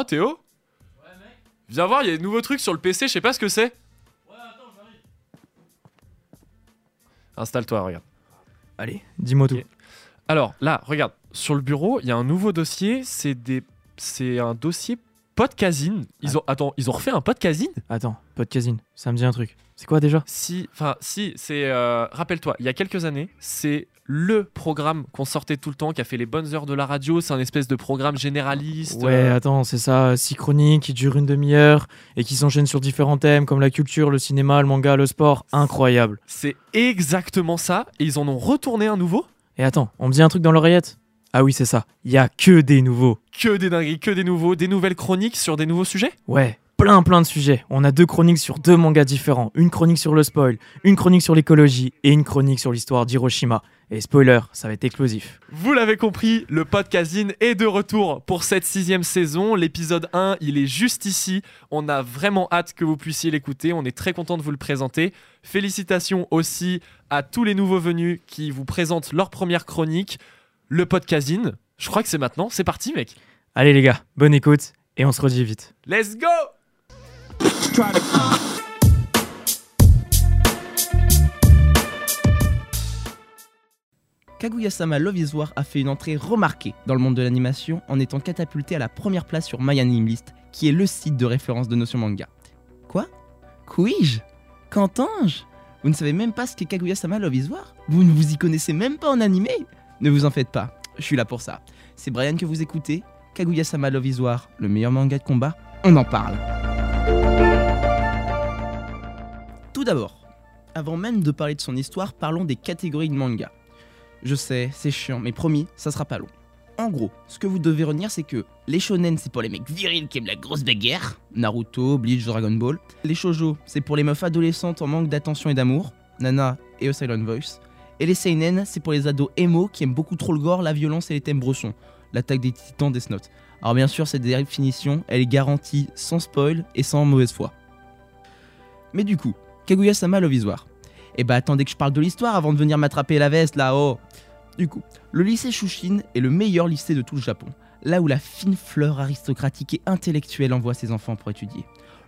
Oh Théo Ouais mec Viens voir, il y a des nouveaux trucs sur le PC, je sais pas ce que c'est. Ouais, attends, j'arrive. Installe-toi, regarde. Allez, dis-moi tout. Alors là, regarde, sur le bureau, il y a un nouveau dossier, c'est des c'est un dossier podcasine. Ils ont attends, ils ont refait un podcasine Attends, podcasine, ça me dit un truc. C'est quoi déjà? Si enfin si, c'est euh, rappelle-toi, il y a quelques années, c'est le programme qu'on sortait tout le temps, qui a fait les bonnes heures de la radio. C'est un espèce de programme généraliste. Ouais, euh, attends, c'est ça, six chroniques qui durent une demi-heure et qui s'enchaînent sur différents thèmes comme la culture, le cinéma, le manga, le sport. Incroyable. c'est exactement ça. Et ils en ont retourné un nouveau? Et attends, on me dit un truc dans l'oreillette? Ah oui, c'est ça. Il y a que des nouveaux. Que des dingueries, que des nouveaux, des nouvelles chroniques sur des nouveaux sujets? Ouais, plein plein de sujets. On a deux chroniques sur deux mangas différents. Une chronique sur le spoil, une chronique sur l'écologie et une chronique sur l'histoire d'Hiroshima. Et spoiler, ça va être explosif. Vous l'avez compris, le podcasting est de retour pour cette sixième saison. L'épisode 1, il est juste ici. On a vraiment hâte que vous puissiez l'écouter. On est très content de vous le présenter. Félicitations aussi à tous les nouveaux venus qui vous présentent leur première chronique. Le podcasting, je crois que c'est maintenant. C'est parti, mec. Allez les gars, bonne écoute et on se redit vite. Let's go Kaguya-sama Love is War a fait une entrée remarquée dans le monde de l'animation en étant catapulté à la première place sur MyAnimeList, qui est le site de référence de Notion Manga. Quoi? Couis-je Qu'entends-je? Vous ne savez même pas ce qu'est Kaguya-sama Love is War? Vous ne vous y connaissez même pas en animé? Ne vous en faites pas, je suis là pour ça. C'est Brian que vous écoutez, Kaguya-sama Love is le meilleur manga de combat, on en parle. Tout d'abord, avant même de parler de son histoire, parlons des catégories de manga. Je sais, c'est chiant, mais promis, ça sera pas long. En gros, ce que vous devez retenir, c'est que les shonen, c'est pour les mecs virils qui aiment la grosse bagarre. Naruto, Bleach, Dragon Ball. Les shoujo, c'est pour les meufs adolescentes en manque d'attention et d'amour. Nana et A Voice. Et les seinen, c'est pour les ados emo qui aiment beaucoup trop le gore, la violence et les thèmes brochons. L'attaque des titans Death Note. Alors bien sûr, cette définition, elle est garantie sans spoil et sans mauvaise foi. Mais du coup, Kaguya-sama Love is. Eh bah attendez que je parle de l'histoire avant de venir m'attraper la veste là-haut. Du coup, le lycée Shushin est le meilleur lycée de tout le Japon, là où la fine fleur aristocratique et intellectuelle envoie ses enfants pour étudier.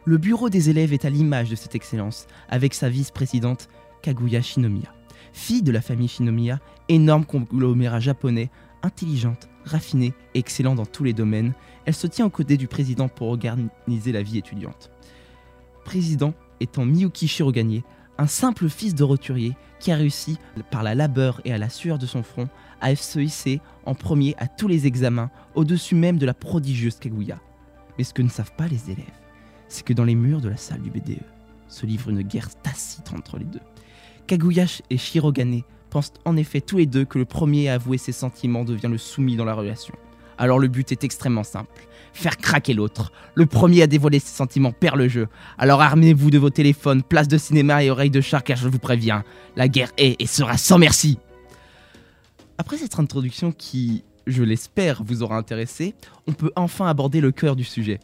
Le bureau des élèves est à l'image de cette excellence, avec sa vice-présidente Kaguya Shinomiya. Fille de la famille Shinomiya, énorme conglomérat japonais, intelligente, raffinée et excellente dans tous les domaines, elle se tient aux côtés du président pour organiser la vie étudiante. Président étant Miyuki Shirogane, un simple fils de roturier qui a réussi, par la labeur et à la sueur de son front, à se hisser en premier à tous les examens, au-dessus même de la prodigieuse Kaguya. Mais ce que ne savent pas les élèves, c'est que dans les murs de la salle du BDE se livre une guerre tacite entre les deux. Kaguya et Shirogane pensent en effet tous les deux que le premier à avouer ses sentiments devient le soumis dans la relation. Alors le but est extrêmement simple. Faire craquer l'autre. Le premier à dévoiler ses sentiments perd le jeu. Alors armez-vous de vos téléphones, place de cinéma et oreilles de chat car je vous préviens, la guerre est et sera sans merci. Après cette introduction qui, je l'espère, vous aura intéressé, on peut enfin aborder le cœur du sujet.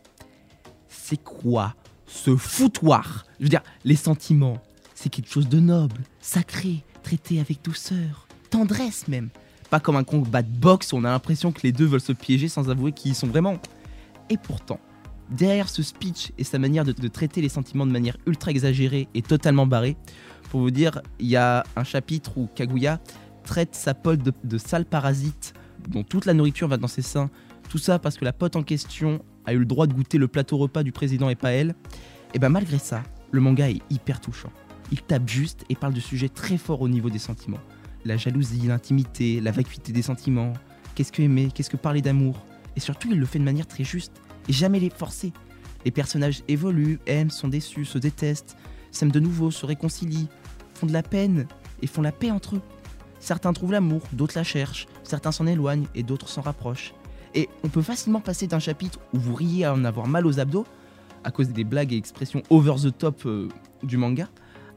C'est quoi ce foutoir? Je veux dire, les sentiments, c'est quelque chose de noble, sacré, traité avec douceur, tendresse même. Pas comme un combat de boxe où on a l'impression que les deux veulent se piéger sans avouer qui ils sont vraiment. Et pourtant, derrière ce speech et sa manière de, traiter les sentiments de manière ultra exagérée et totalement barrée, pour vous dire, il y a un chapitre où Kaguya traite sa pote de, de sale parasite dont toute la nourriture va dans ses seins. Tout ça parce que la pote en question a eu le droit de goûter le plateau repas du président et pas elle. Et ben malgré ça, le manga est hyper touchant. Il tape juste et parle de sujets très forts au niveau des sentiments. La jalousie, l'intimité, la vacuité des sentiments. Qu'est-ce que aimer? Qu'est-ce que parler d'amour? Et surtout, il le fait de manière très juste et jamais les forcer. Les personnages évoluent, aiment, sont déçus, se détestent, s'aiment de nouveau, se réconcilient, font de la peine et font la paix entre eux. Certains trouvent l'amour, d'autres la cherchent, certains s'en éloignent et d'autres s'en rapprochent. Et on peut facilement passer d'un chapitre où vous riez à en avoir mal aux abdos, à cause des blagues et expressions over the top euh, du manga,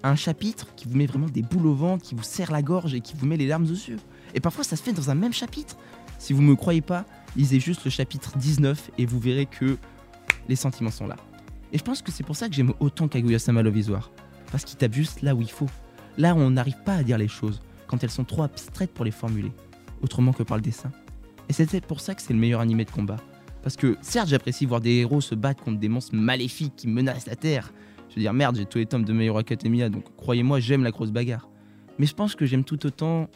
un chapitre qui vous met vraiment des boules au ventre, qui vous serre la gorge et qui vous met les larmes aux yeux. Et parfois ça se fait dans un même chapitre. Si vous me croyez pas, lisez juste le chapitre 19 et vous verrez que les sentiments sont là. Et je pense que c'est pour ça que j'aime autant is War. Parce qu'il tape juste là où il faut. Là où on n'arrive pas à dire les choses, quand elles sont trop abstraites pour les formuler, autrement que par le dessin. Et peut-être pour ça que c'est le meilleur animé de combat. Parce que certes j'apprécie voir des héros se battre contre des monstres maléfiques qui menacent la Terre. Je veux dire merde, j'ai tous les tomes de Meilleur Academia, donc croyez-moi j'aime la grosse bagarre. Mais je pense que j'aime tout autant,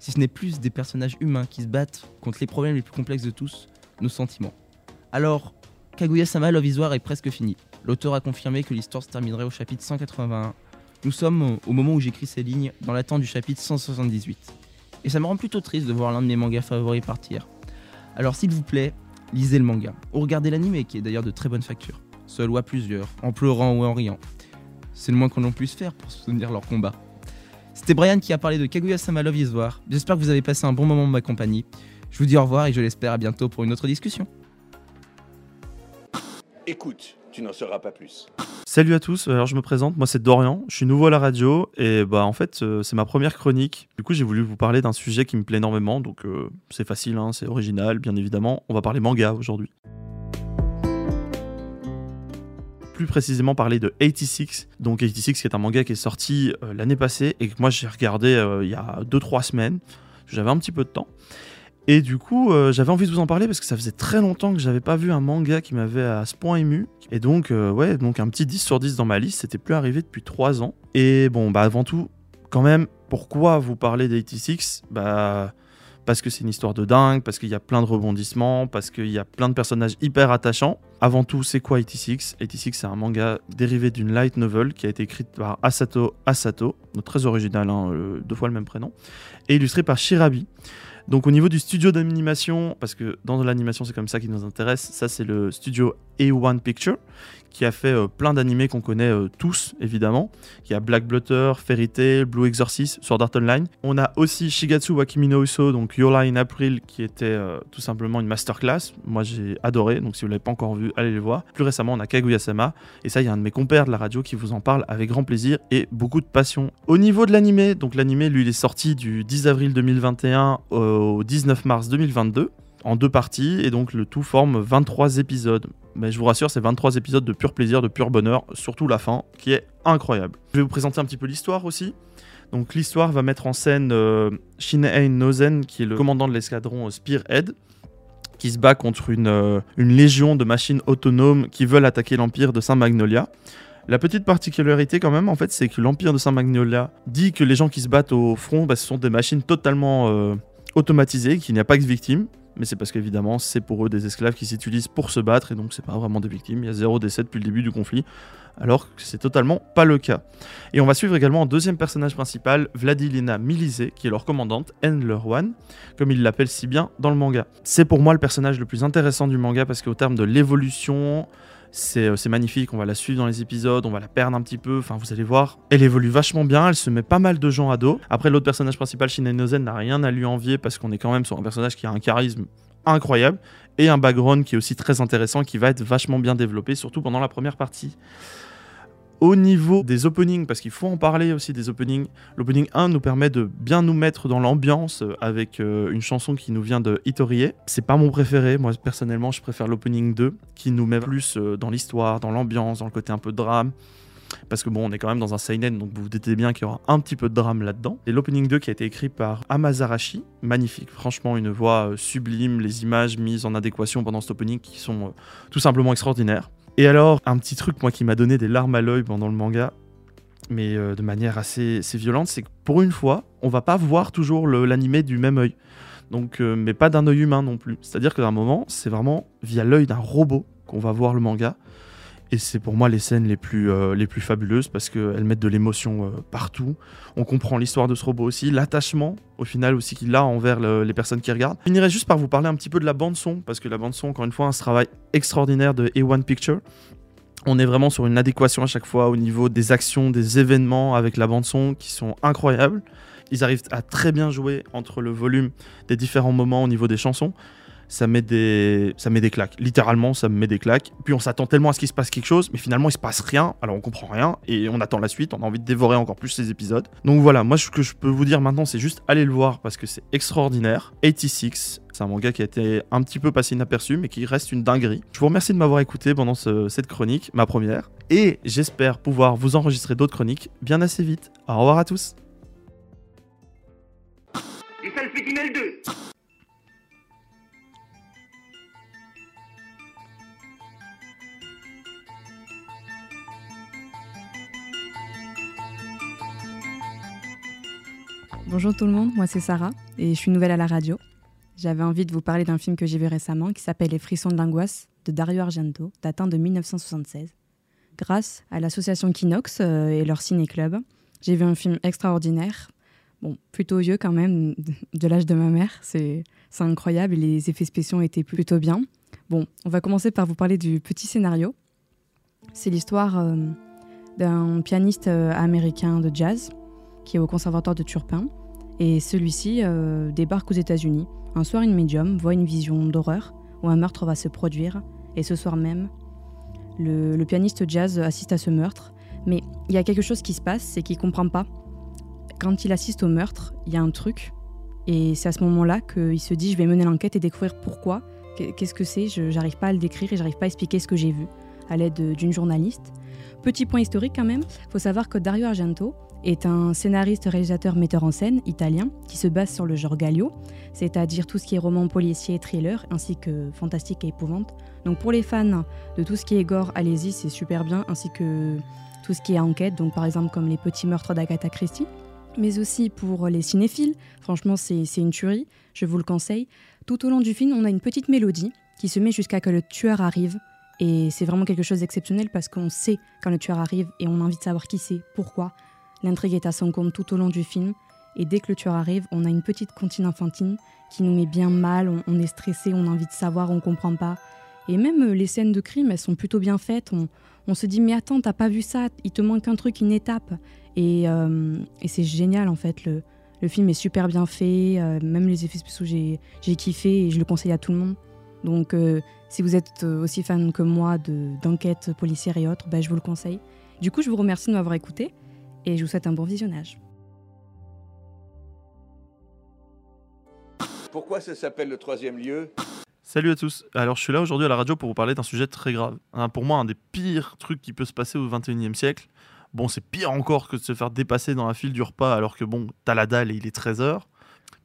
si ce n'est plus des personnages humains qui se battent contre les problèmes les plus complexes de tous, nos sentiments. Alors, Kaguya-sama Love is War est presque fini. L'auteur a confirmé que l'histoire se terminerait au chapitre 181. Nous sommes au moment où j'écris ces lignes, dans l'attente du chapitre 178. Et ça me rend plutôt triste de voir l'un de mes mangas favoris partir. Alors s'il vous plaît, lisez le manga, ou regardez l'anime qui est d'ailleurs de très bonne facture, seul ou à plusieurs, en pleurant ou en riant. C'est le moins qu'on en puisse faire pour soutenir leur combat. C'était Brian qui a parlé de Kaguya-sama Love is War. J'espère que vous avez passé un bon moment en ma compagnie. Je vous dis au revoir et je l'espère à bientôt pour une autre discussion. Écoute, tu n'en sauras pas plus. Salut à tous, alors je me présente, moi c'est Dorian, je suis nouveau à la radio et bah en fait euh, c'est ma première chronique. Du coup j'ai voulu vous parler d'un sujet qui me plaît énormément, donc euh, c'est facile, hein, c'est original bien évidemment. On va parler manga aujourd'hui. Plus précisément parler de 86, donc 86 qui est un manga qui est sorti euh, l'année passée et que moi j'ai regardé euh, il y a 2-3 semaines, j'avais un petit peu de temps. Et du coup, euh, j'avais envie de vous en parler parce que ça faisait très longtemps que j'avais pas vu un manga qui m'avait à ce point ému. Et donc, ouais, donc un petit 10 sur 10 dans ma liste, c'était plus arrivé depuis 3 ans. Et bon, bah avant tout, quand même, pourquoi vous parler d'86 Bah parce que c'est une histoire de dingue, parce qu'il y a plein de rebondissements, parce qu'il y a plein de personnages hyper attachants. Avant tout, c'est quoi 86 86, c'est un manga dérivé d'une light novel qui a été écrite par Asato Asato, très original, hein, euh, deux fois le même prénom, et illustré par Shirabi. Donc au niveau du studio d'animation, parce que dans l'animation c'est comme ça qui nous intéresse, ça c'est le studio A1 Picture, qui a fait euh, plein d'animés qu'on connaît euh, tous évidemment. Il a Black Blutter, Fairy Tail, Blue Exorcist, Sword Art Online. On a aussi Shigatsu Wakimi no Uso, donc Yola in April, qui était euh, tout simplement une masterclass. Moi j'ai adoré, donc si vous l'avez pas encore vu, allez le voir. Plus récemment on a Kaguya-sama, et ça il y a un de mes compères de la radio qui vous en parle avec grand plaisir et beaucoup de passion. Au niveau de l'animé, donc l'animé lui est sorti du 10 avril 2021 au 19 mars 2022 en deux parties et donc le tout forme 23 épisodes. Mais je vous rassure, c'est 23 épisodes de pur plaisir, de pur bonheur, surtout la fin qui est incroyable. Je vais vous présenter un petit peu l'histoire aussi. Donc l'histoire va mettre en scène euh, Nozen qui est le commandant de l'escadron Spearhead qui se bat contre une, euh, une légion de machines autonomes qui veulent attaquer l'empire de Saint-Magnolia. La petite particularité quand même, en fait, c'est que l'Empire de Saint-Magnolia dit que les gens qui se battent au front, bah, ce sont des machines totalement euh, automatisées, qu'il n'y a pas que de victimes. Mais c'est parce qu'évidemment, c'est pour eux des esclaves qui s'utilisent pour se battre, et donc c'est pas vraiment des victimes. Il y a zéro décès depuis le début du conflit, alors que c'est totalement pas le cas. Et on va suivre également en deuxième personnage principal, Vladilina Milizé, qui est leur commandante, Endler One, comme il l'appelle si bien dans le manga. C'est pour moi le personnage le plus intéressant du manga, parce qu'au terme de l'évolution, c'est euh, c'est magnifique, on va la suivre dans les épisodes, on va la perdre un petit peu, enfin vous allez voir. Elle évolue vachement bien, elle se met pas mal de gens à dos. Après l'autre personnage principal, Shinanozen, n'a rien à lui envier parce qu'on est quand même sur un personnage qui a un charisme incroyable et un background qui est aussi très intéressant, qui va être vachement bien développé, surtout pendant la première partie. Au niveau des openings, parce qu'il faut en parler aussi des openings, l'opening 1 nous permet de bien nous mettre dans l'ambiance avec euh, une chanson qui nous vient de Itorie. C'est pas mon préféré, moi personnellement je préfère l'opening 2 qui nous met plus euh, dans l'histoire, dans l'ambiance, dans le côté un peu drame. Parce que bon, on est quand même dans un seinen, donc vous vous doutez bien qu'il y aura un petit peu de drame là-dedans. Et l'opening 2 qui a été écrit par Amazarashi, magnifique, franchement une voix euh, sublime, les images mises en adéquation pendant cet opening qui sont tout simplement extraordinaires. Et alors, un petit truc moi qui m'a donné des larmes à l'œil pendant le manga, mais euh, de manière assez, violente, c'est que pour une fois, on va pas voir toujours l'animé du même œil. Donc, euh, mais pas d'un œil humain non plus. C'est-à-dire qu'à un moment, c'est vraiment via l'œil d'un robot qu'on va voir le manga. Et c'est pour moi les scènes les plus, euh, les plus fabuleuses parce qu'elles mettent de l'émotion euh, partout. On comprend l'histoire de ce robot aussi, l'attachement au final aussi qu'il a envers le- les personnes qui regardent. Je finirai juste par vous parler un petit peu de la bande son parce que la bande son, encore une fois, un travail extraordinaire de A1 Picture. On est vraiment sur une adéquation à chaque fois au niveau des actions, des événements avec la bande son qui sont incroyables. Ils arrivent à très bien jouer entre le volume des différents moments au niveau des chansons. Ça met des, ça met des claques. Littéralement, ça me met des claques. Puis on s'attend tellement à ce qu'il se passe quelque chose, mais finalement il se passe rien. Alors on comprend rien et on attend la suite. On a envie de dévorer encore plus ces épisodes. Donc voilà, moi ce que je peux vous dire maintenant, c'est juste aller le voir parce que c'est extraordinaire. 86, c'est un manga qui a été un petit peu passé inaperçu, mais qui reste une dinguerie. Je vous remercie de m'avoir écouté pendant ce- cette chronique, ma première. Et j'espère pouvoir vous enregistrer d'autres chroniques bien assez vite. Au revoir à tous. Du salpétinel 2. Bonjour tout le monde, moi c'est Sarah et je suis nouvelle à la radio. J'avais envie de vous parler d'un film que j'ai vu récemment qui s'appelle Les frissons de l'angoisse de Dario Argento, datant de 1976. Grâce à l'association Kinox euh, et leur ciné-club, j'ai vu un film extraordinaire. Bon, plutôt vieux quand même, de l'âge de ma mère, c'est incroyable les effets spéciaux étaient plutôt bien. Bon, on va commencer par vous parler du petit scénario. C'est l'histoire euh, d'un pianiste euh, américain de jazz qui est au conservatoire de Turpin. Et celui-ci euh, débarque aux États-Unis. Un soir, une médium voit une vision d'horreur où un meurtre va se produire. Et ce soir même, le, pianiste jazz assiste à ce meurtre. Mais il y a quelque chose qui se passe, c'est qu'il comprend pas. Quand il assiste au meurtre, il y a un truc. Et c'est à ce moment-là qu'il se dit je vais mener l'enquête et découvrir pourquoi. Qu'est- Qu'est-ce que c'est? Je J'arrive pas à le décrire et j'arrive pas à expliquer ce que j'ai vu à l'aide d'une journaliste. Petit point historique quand même, faut savoir que Dario Argento est un scénariste, réalisateur, metteur en scène italien qui se base sur le genre Gallo, c'est-à-dire tout ce qui est roman policier thriller, ainsi que fantastique et épouvante. Donc pour les fans de tout ce qui est gore, allez-y, c'est super bien, ainsi que tout ce qui est enquête, donc par exemple comme les petits meurtres d'Agatha Christie. Mais aussi pour les cinéphiles, franchement c'est une tuerie, je vous le conseille. Tout au long du film, on a une petite mélodie qui se met jusqu'à que le tueur arrive. Et c'est vraiment quelque chose d'exceptionnel parce qu'on sait quand le tueur arrive et on a envie de savoir qui c'est, pourquoi. L'intrigue est à son compte tout au long du film. Et dès que le tueur arrive, on a une petite comptine enfantine qui nous met bien mal, on, est stressé, on a envie de savoir, on comprend pas. Et même euh, les scènes de crime, elles sont plutôt bien faites. On, se dit, mais attends, t'as pas vu ça, il te manque un truc, une étape. Et, euh, c'est génial en fait. Le, film est super bien fait, euh, même les effets spéciaux, j'ai kiffé et je le conseille à tout le monde. Donc, si vous êtes aussi fan que moi de- d'enquêtes policières et autres, ben, je vous le conseille. Du coup, je vous remercie de m'avoir écouté et je vous souhaite un bon visionnage. Pourquoi ça s'appelle le troisième lieu? Salut à tous. Alors je suis là aujourd'hui à la radio pour vous parler d'un sujet très grave. Hein, pour moi, un des pires trucs qui peut se passer au 21e siècle. Bon, c'est pire encore que de se faire dépasser dans la file du repas alors que bon, t'as la dalle et il est 13h.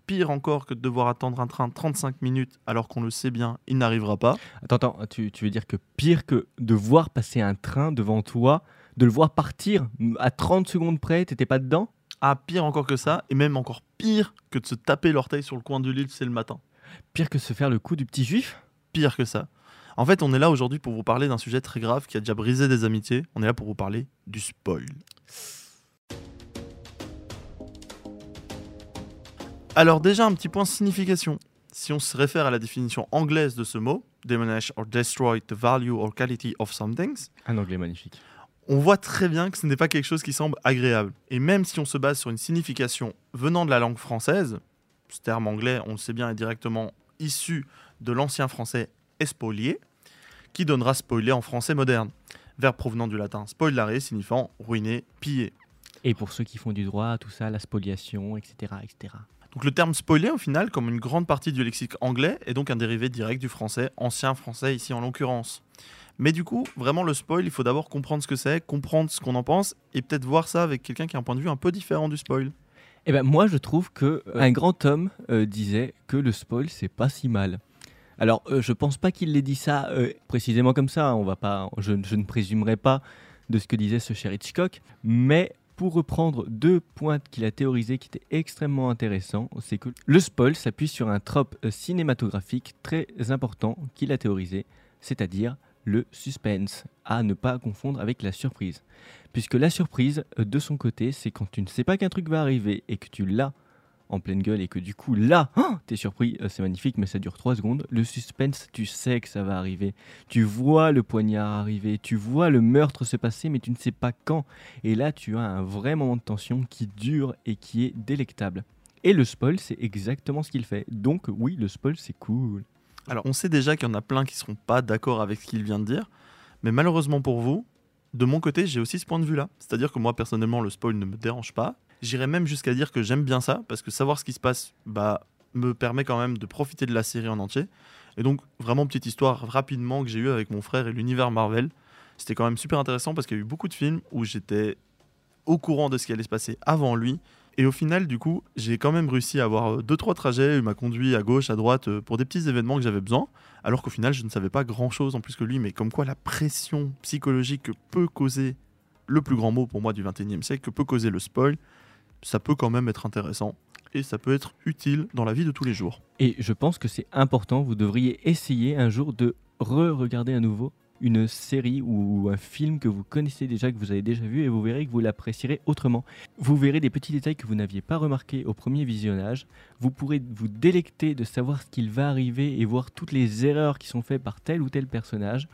Pire encore que de devoir attendre un train 35 minutes alors qu'on le sait bien, il n'arrivera pas. Attends, attends, tu, tu veux dire que pire que de voir passer un train devant toi, de le voir partir à 30 secondes près, t'étais pas dedans? Ah, pire encore que ça, et même encore pire que de se taper l'orteil sur le coin de l'île, c'est le matin. Pire que se faire le coup du petit juif? Pire que ça. En fait, on est là aujourd'hui pour vous parler d'un sujet très grave qui a déjà brisé des amitiés. On est là pour vous parler du spoil. Alors déjà un petit point signification. Si on se réfère à la définition anglaise de ce mot, diminish or destroy the value or quality of some things, Un anglais magnifique. On voit très bien que ce n'est pas quelque chose qui semble agréable. Et même si on se base sur une signification venant de la langue française, ce terme anglais, on le sait bien, est directement issu de l'ancien français espolier, qui donnera spoiler en français moderne, verbe provenant du latin spoilare, signifiant ruiner, piller. Et pour ceux qui font du droit, tout ça, la spoliation, etc. etc. Donc le terme spoiler, au final, comme une grande partie du lexique anglais, est donc un dérivé direct du français, ancien français ici en l'occurrence. Mais du coup, vraiment le spoil, il faut d'abord comprendre ce que c'est, comprendre ce qu'on en pense, et peut-être voir ça avec quelqu'un qui a un point de vue un peu différent du spoil. Eh ben moi je trouve que euh, un grand homme euh, disait que le spoil c'est pas si mal. Alors euh, je pense pas qu'il l'ait dit ça euh, précisément comme ça. hein, On va pas, je, je ne présumerai pas de ce que disait ce cher Hitchcock, mais pour reprendre deux points qu'il a théorisés qui étaient extrêmement intéressants, c'est que le spoil s'appuie sur un trope cinématographique très important qu'il a théorisé, c'est-à-dire le suspense, à ne pas confondre avec la surprise. Puisque la surprise, euh, de son côté, c'est quand tu ne sais pas qu'un truc va arriver et que tu l'as en pleine gueule et que du coup là, oh, t'es surpris, euh, c'est magnifique, mais ça dure 3 secondes. Le suspense, tu sais que ça va arriver. Tu vois le poignard arriver, tu vois le meurtre se passer, mais tu ne sais pas quand. Et là, tu as un vrai moment de tension qui dure et qui est délectable. Et le spoil, c'est exactement ce qu'il fait. Donc oui, le spoil, c'est cool. Alors, on sait déjà qu'il y en a plein qui seront pas d'accord avec ce qu'il vient de dire, mais malheureusement pour vous, de mon côté, j'ai aussi ce point de vue-là. C'est-à-dire que moi, personnellement, le spoil ne me dérange pas. J'irais même jusqu'à dire que j'aime bien ça, parce que savoir ce qui se passe, bah, me permet quand même de profiter de la série en entier. Et donc, vraiment, petite histoire rapidement que j'ai eue avec mon frère et l'univers Marvel. C'était quand même super intéressant parce qu'il y a eu beaucoup de films où j'étais au courant de ce qui allait se passer avant lui. Et au final, du coup, j'ai quand même réussi à avoir euh, deux trois trajets. Il m'a conduit à gauche, à droite euh, pour des petits événements que j'avais besoin. Alors qu'au final, je ne savais pas grand chose en plus que lui. Mais comme quoi, la pression psychologique que peut causer le plus grand mot pour moi du 21e siècle, que peut causer le spoil, ça peut quand même être intéressant. Et ça peut être utile dans la vie de tous les jours. Et je pense que c'est important, vous devriez essayer un jour de re-regarder à nouveau une série ou un film que vous connaissez déjà, que vous avez déjà vu, et vous verrez que vous l'apprécierez autrement. Vous verrez des petits détails que vous n'aviez pas remarqués au premier visionnage. Vous pourrez vous délecter de savoir ce qu'il va arriver et voir toutes les erreurs qui sont faites par tel ou tel personnage.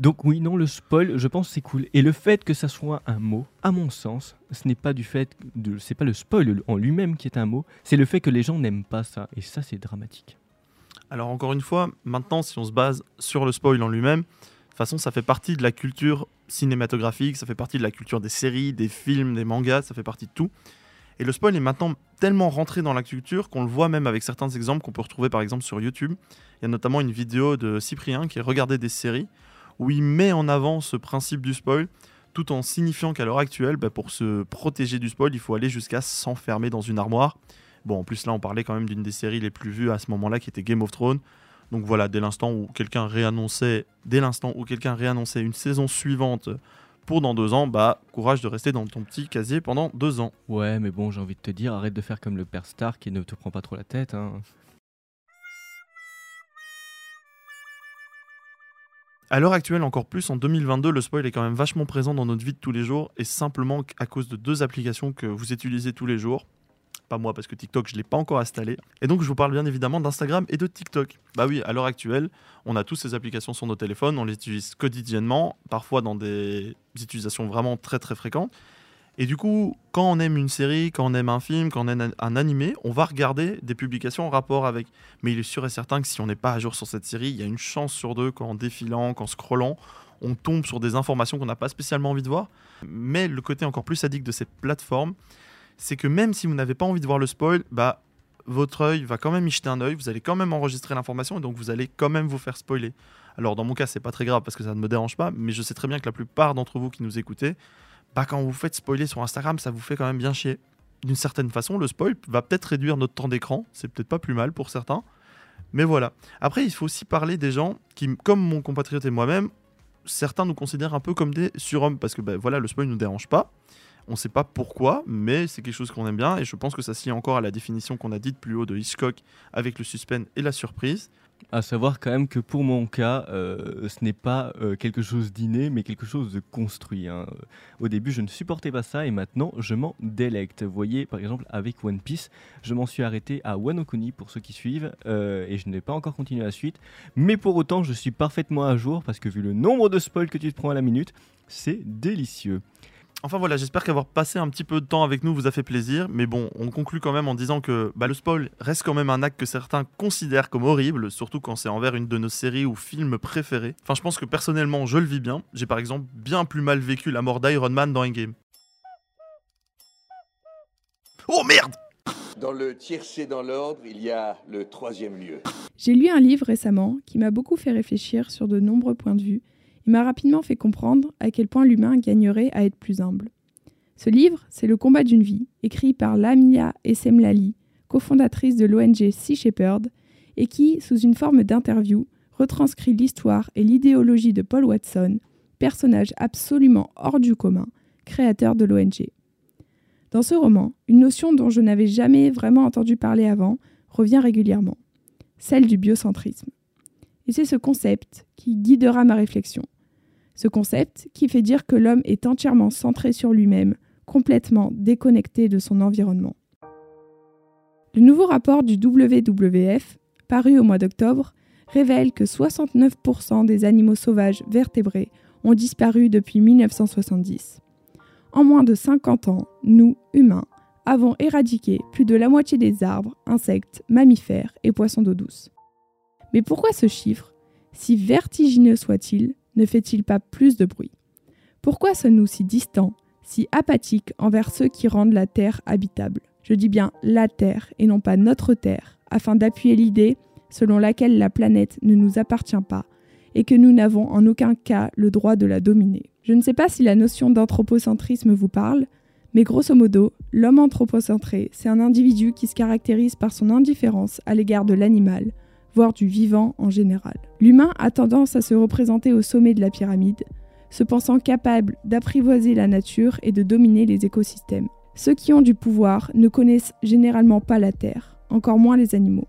Donc oui, non, le spoil, je pense c'est cool. Et le fait que ça soit un mot, à mon sens, ce n'est pas du fait c'est pas le spoil en lui-même qui est un mot, c'est le fait que les gens n'aiment pas ça. Et ça, c'est dramatique. Alors encore une fois, maintenant, si on se base sur le spoil en lui-même, façon, ça fait partie de la culture cinématographique, ça fait partie de la culture des séries, des films, des mangas, ça fait partie de tout. Et le spoil est maintenant tellement rentré dans la culture qu'on le voit même avec certains exemples qu'on peut retrouver par exemple sur YouTube. Il y a notamment une vidéo de Cyprien qui regardait des séries où il met en avant ce principe du spoil tout en signifiant qu'à l'heure actuelle, bah, pour se protéger du spoil, il faut aller jusqu'à s'enfermer dans une armoire. Bon, en plus là, on parlait quand même d'une des séries les plus vues à ce moment-là, qui était Game of Thrones. Donc voilà, dès l'instant où quelqu'un réannonçait, dès l'instant où quelqu'un réannonçait une saison suivante pour dans deux ans, bah courage de rester dans ton petit casier pendant deux ans. Ouais, mais bon, j'ai envie de te dire, arrête de faire comme le père Stark et ne te prends pas trop la tête. Hein. À l'heure actuelle, encore plus en 2022, le spoil est quand même vachement présent dans notre vie de tous les jours et simplement à cause de deux applications que vous utilisez tous les jours. Pas moi parce que TikTok je l'ai pas encore installé. Et donc je vous parle bien évidemment d'Instagram et de TikTok. Bah oui, à l'heure actuelle, on a tous ces applications sur nos téléphones, on les utilise quotidiennement, parfois dans des utilisations vraiment très très fréquentes. Et du coup, quand on aime une série, quand on aime un film, quand on aime un animé, on va regarder des publications en rapport avec. Mais il est sûr et certain que si on n'est pas à jour sur cette série, il y a une chance sur deux qu'en défilant, qu'en scrollant, on tombe sur des informations qu'on n'a pas spécialement envie de voir. Mais le côté encore plus sadique de cette plateforme, c'est que même si vous n'avez pas envie de voir le spoil, bah votre œil va quand même y jeter un œil, vous allez quand même enregistrer l'information et donc vous allez quand même vous faire spoiler. Alors dans mon cas, c'est pas très grave parce que ça ne me dérange pas, mais je sais très bien que la plupart d'entre vous qui nous écoutez, bah, quand vous faites spoiler sur Instagram, ça vous fait quand même bien chier. D'une certaine façon, le spoil va peut-être réduire notre temps d'écran, c'est peut-être pas plus mal pour certains. Mais voilà. Après, il faut aussi parler des gens qui, comme mon compatriote et moi-même, certains nous considèrent un peu comme des surhommes parce que bah, voilà, le spoil ne nous dérange pas. On ne sait pas pourquoi, mais c'est quelque chose qu'on aime bien et je pense que ça lie encore à la définition qu'on a dite plus haut de Hitchcock avec le suspense et la surprise. À savoir quand même que pour mon cas, euh, ce n'est pas euh, quelque chose d'inné, mais quelque chose de construit. hein. Au début, je ne supportais pas ça et maintenant, je m'en délecte. Vous voyez, par exemple, avec One Piece, je m'en suis arrêté à Wano Kuni pour ceux qui suivent euh, et je n'ai pas encore continué la suite. Mais pour autant, je suis parfaitement à jour parce que vu le nombre de spoils que tu te prends à la minute, c'est délicieux. Enfin voilà, j'espère qu'avoir passé un petit peu de temps avec nous vous a fait plaisir. Mais bon, on conclut quand même en disant que bah, le spoil reste quand même un acte que certains considèrent comme horrible, surtout quand c'est envers une de nos séries ou films préférés. Enfin, je pense que personnellement, je le vis bien. J'ai par exemple bien plus mal vécu la mort d'Iron Man dans Endgame. Oh merde Dans le tiercé dans l'ordre, il y a le troisième lieu. J'ai lu un livre récemment qui m'a beaucoup fait réfléchir sur de nombreux points de vue et m'a rapidement fait comprendre à quel point l'humain gagnerait à être plus humble. Ce livre, c'est Le combat d'une vie, écrit par Lamia Essemlali, cofondatrice de l'ONG Sea Shepherd, et qui, sous une forme d'interview, retranscrit l'histoire et l'idéologie de Paul Watson, personnage absolument hors du commun, créateur de l'ONG. Dans ce roman, une notion dont je n'avais jamais vraiment entendu parler avant revient régulièrement, celle du biocentrisme. C'est ce concept qui guidera ma réflexion. Ce concept qui fait dire que l'homme est entièrement centré sur lui-même, complètement déconnecté de son environnement. Le nouveau rapport du WWF, paru au mois d'octobre, révèle que 69% des animaux sauvages vertébrés ont disparu depuis 1970. En moins de 50 ans, nous, humains, avons éradiqué plus de la moitié des arbres, insectes, mammifères et poissons d'eau douce. Mais pourquoi ce chiffre, si vertigineux soit-il, ne fait-il pas plus de bruit? Pourquoi sommes-nous si distants, si apathiques envers ceux qui rendent la Terre habitable? Je dis bien la Terre et non pas notre Terre, afin d'appuyer l'idée selon laquelle la planète ne nous appartient pas et que nous n'avons en aucun cas le droit de la dominer. Je ne sais pas si la notion d'anthropocentrisme vous parle, mais grosso modo, l'homme anthropocentré, c'est un individu qui se caractérise par son indifférence à l'égard de l'animal, voire du vivant en général. L'humain a tendance à se représenter au sommet de la pyramide, se pensant capable d'apprivoiser la nature et de dominer les écosystèmes. Ceux qui ont du pouvoir ne connaissent généralement pas la Terre, encore moins les animaux.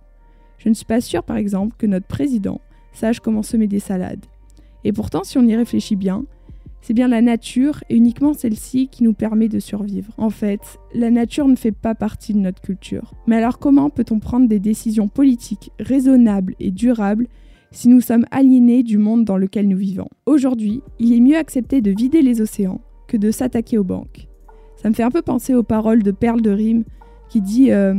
Je ne suis pas sûre, par exemple, que notre président sache comment semer des salades. Et pourtant, si on y réfléchit bien, c'est bien la nature et uniquement celle-ci qui nous permet de survivre. En fait, la nature ne fait pas partie de notre culture. Mais alors comment peut-on prendre des décisions politiques raisonnables et durables si nous sommes aliénés du monde dans lequel nous vivons? Aujourd'hui, il est mieux accepter de vider les océans que de s'attaquer aux banques. Ça me fait un peu penser aux paroles de Perle de Rime qui dit euh,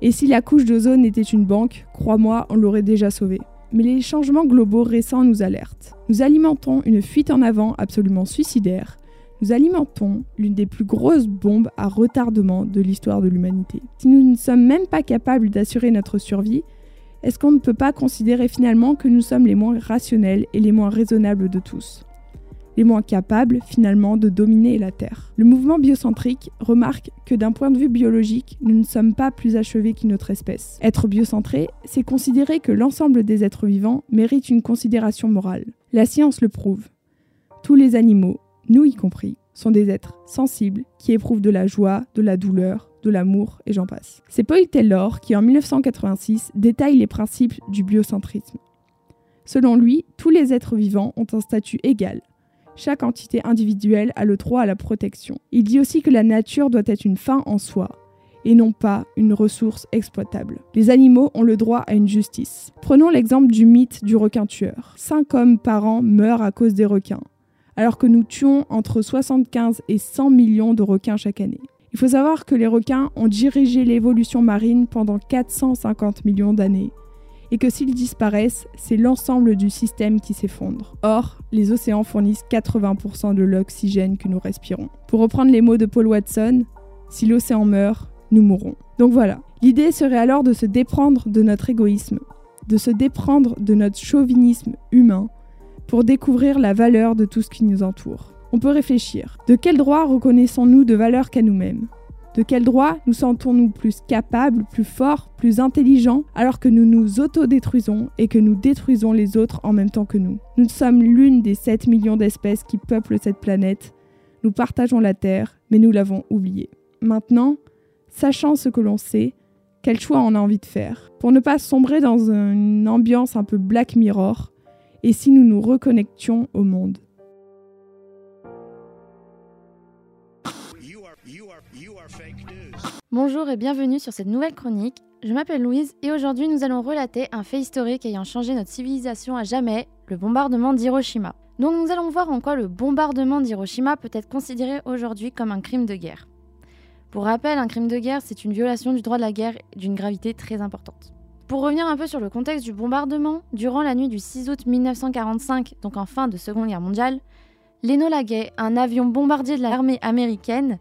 Et si la couche d'ozone était une banque, crois-moi, on l'aurait déjà sauvée mais les changements globaux récents nous alertent. Nous alimentons une fuite en avant absolument suicidaire. Nous alimentons l'une des plus grosses bombes à retardement de l'histoire de l'humanité. Si nous ne sommes même pas capables d'assurer notre survie, est-ce qu'on ne peut pas considérer finalement que nous sommes les moins rationnels et les moins raisonnables de tous? Les moins capables finalement de dominer la Terre. Le mouvement biocentrique remarque que d'un point de vue biologique, nous ne sommes pas plus achevés qu'une autre espèce. Être biocentré, c'est considérer que l'ensemble des êtres vivants méritent une considération morale. La science le prouve. Tous les animaux, nous y compris, sont des êtres sensibles qui éprouvent de la joie, de la douleur, de l'amour et j'en passe. C'est Paul Taylor qui en 1986 détaille les principes du biocentrisme. Selon lui, tous les êtres vivants ont un statut égal, chaque entité individuelle a le droit à la protection. Il dit aussi que la nature doit être une fin en soi et non pas une ressource exploitable. Les animaux ont le droit à une justice. Prenons l'exemple du mythe du requin tueur. Cinq hommes par an meurent à cause des requins, alors que nous tuons entre 75 et 100 millions de requins chaque année. Il faut savoir que les requins ont dirigé l'évolution marine pendant 450 millions d'années et que s'ils disparaissent, c'est l'ensemble du système qui s'effondre. Or, les océans fournissent 80% de l'oxygène que nous respirons. Pour reprendre les mots de Paul Watson, si l'océan meurt, nous mourrons. Donc voilà, l'idée serait alors de se déprendre de notre égoïsme, de se déprendre de notre chauvinisme humain pour découvrir la valeur de tout ce qui nous entoure. On peut réfléchir. De quel droit reconnaissons-nous de valeur qu'à nous-mêmes? De quel droit nous sentons-nous plus capables, plus forts, plus intelligents, alors que nous nous autodétruisons et que nous détruisons les autres en même temps que nous? Nous sommes l'une des 7 millions d'espèces qui peuplent cette planète. Nous partageons la Terre, mais nous l'avons oubliée. Maintenant, sachant ce que l'on sait, quel choix on a envie de faire? Pour ne pas sombrer dans une ambiance un peu Black Mirror, et si nous nous reconnections au monde? Bonjour et bienvenue sur cette nouvelle chronique. Je m'appelle Louise et aujourd'hui nous allons relater un fait historique ayant changé notre civilisation à jamais, le bombardement d'Hiroshima. Donc nous allons voir en quoi le bombardement d'Hiroshima peut être considéré aujourd'hui comme un crime de guerre. Pour rappel, un crime de guerre, c'est une violation du droit de la guerre d'une gravité très importante. Pour revenir un peu sur le contexte du bombardement, durant la nuit du 6 août 1945, donc en fin de Seconde Guerre mondiale, l'Enola Gay, un avion bombardier de l'armée américaine,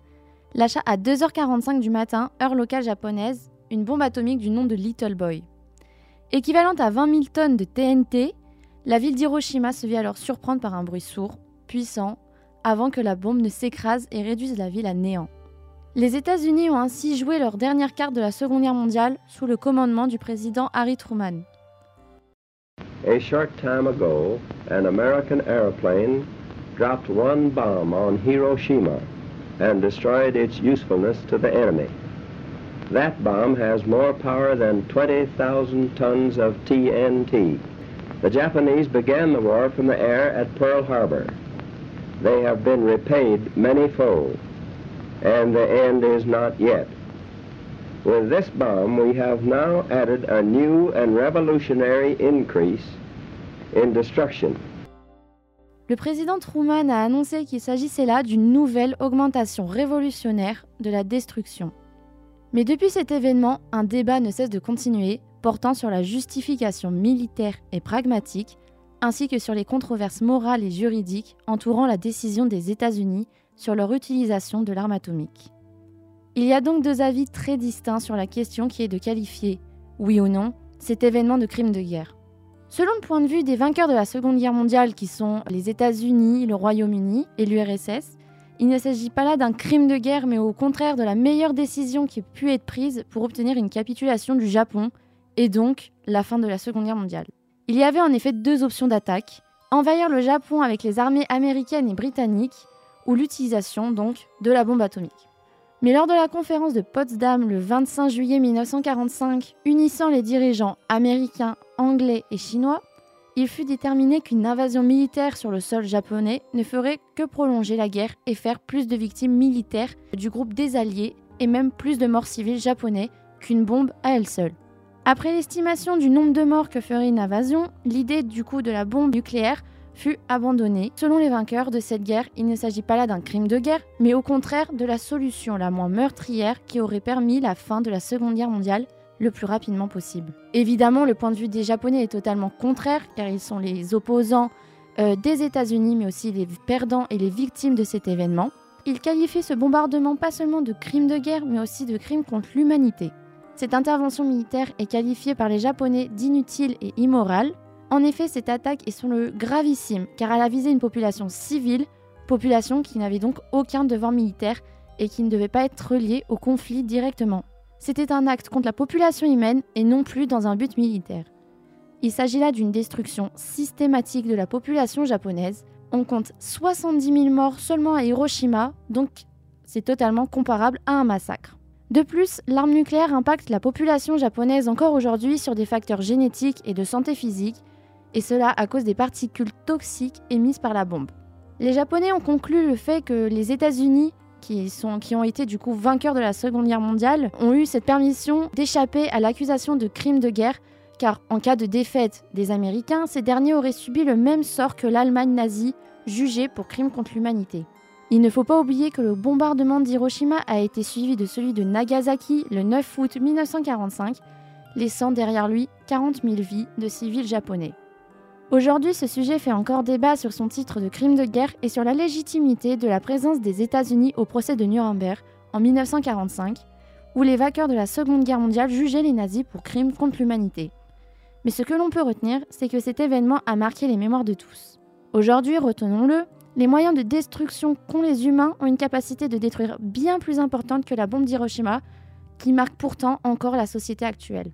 lâcha à 2h45 du matin, heure locale japonaise, une bombe atomique du nom de Little Boy. Équivalente à 20 000 tonnes de TNT, la ville d'Hiroshima se vit alors surprendre par un bruit sourd, puissant, avant que la bombe ne s'écrase et réduise la ville à néant. Les États-Unis ont ainsi joué leur dernière carte de la Seconde Guerre mondiale sous le commandement du président Harry Truman. A short time ago, an American airplane dropped one bomb on Hiroshima. And destroyed its usefulness to the enemy. That bomb has more power than 20,000 tons of TNT. The Japanese began the war from the air at Pearl Harbor. They have been repaid many fold, and the end is not yet. With this bomb, we have now added a new and revolutionary increase in destruction. Le président Truman a annoncé qu'il s'agissait là d'une nouvelle augmentation révolutionnaire de la destruction. Mais depuis cet événement, un débat ne cesse de continuer, portant sur la justification militaire et pragmatique, ainsi que sur les controverses morales et juridiques entourant la décision des États-Unis sur leur utilisation de l'arme atomique. Il y a donc deux avis très distincts sur la question qui est de qualifier, oui ou non, cet événement de crime de guerre. Selon le point de vue des vainqueurs de la Seconde Guerre mondiale qui sont les États-Unis, le Royaume-Uni et l'URSS, il ne s'agit pas là d'un crime de guerre mais au contraire de la meilleure décision qui ait pu être prise pour obtenir une capitulation du Japon et donc la fin de la Seconde Guerre mondiale. Il y avait en effet deux options d'attaque, envahir le Japon avec les armées américaines et britanniques ou l'utilisation donc de la bombe atomique. Mais lors de la conférence de Potsdam le 25 juillet 1945, unissant les dirigeants américains, anglais et chinois, il fut déterminé qu'une invasion militaire sur le sol japonais ne ferait que prolonger la guerre et faire plus de victimes militaires du groupe des Alliés et même plus de morts civils japonais qu'une bombe à elle seule. Après l'estimation du nombre de morts que ferait une invasion, l'idée du coup de la bombe nucléaire fut abandonnée. Selon les vainqueurs de cette guerre, il ne s'agit pas là d'un crime de guerre, mais au contraire de la solution la moins meurtrière qui aurait permis la fin de la Seconde Guerre mondiale le plus rapidement possible. Évidemment, le point de vue des Japonais est totalement contraire, car ils sont les opposants euh, des États-Unis, mais aussi les perdants et les victimes de cet événement. Ils qualifient ce bombardement pas seulement de crime de guerre, mais aussi de crime contre l'humanité. Cette intervention militaire est qualifiée par les Japonais d'inutile et immorale, en effet, cette attaque est sur le gravissime, car elle a visé une population civile, population qui n'avait donc aucun devoir militaire et qui ne devait pas être reliée au conflit directement. C'était un acte contre la population humaine et non plus dans un but militaire. Il s'agit là d'une destruction systématique de la population japonaise. On compte 70 000 morts seulement à Hiroshima, donc c'est totalement comparable à un massacre. De plus, l'arme nucléaire impacte la population japonaise encore aujourd'hui sur des facteurs génétiques et de santé physique, et cela à cause des particules toxiques émises par la bombe. Les Japonais ont conclu le fait que les États-Unis, qui, ont été du coup vainqueurs de la Seconde Guerre mondiale, ont eu cette permission d'échapper à l'accusation de crime de guerre, car en cas de défaite des Américains, ces derniers auraient subi le même sort que l'Allemagne nazie, jugée pour crime contre l'humanité. Il ne faut pas oublier que le bombardement d'Hiroshima a été suivi de celui de Nagasaki le 9 août 1945, laissant derrière lui 40 000 vies de civils japonais. Aujourd'hui, ce sujet fait encore débat sur son titre de crime de guerre et sur la légitimité de la présence des États-Unis au procès de Nuremberg en 1945, où les vainqueurs de la Seconde Guerre mondiale jugeaient les nazis pour crimes contre l'humanité. Mais ce que l'on peut retenir, c'est que cet événement a marqué les mémoires de tous. Aujourd'hui, retenons-le, les moyens de destruction qu'ont les humains ont une capacité de détruire bien plus importante que la bombe d'Hiroshima, qui marque pourtant encore la société actuelle.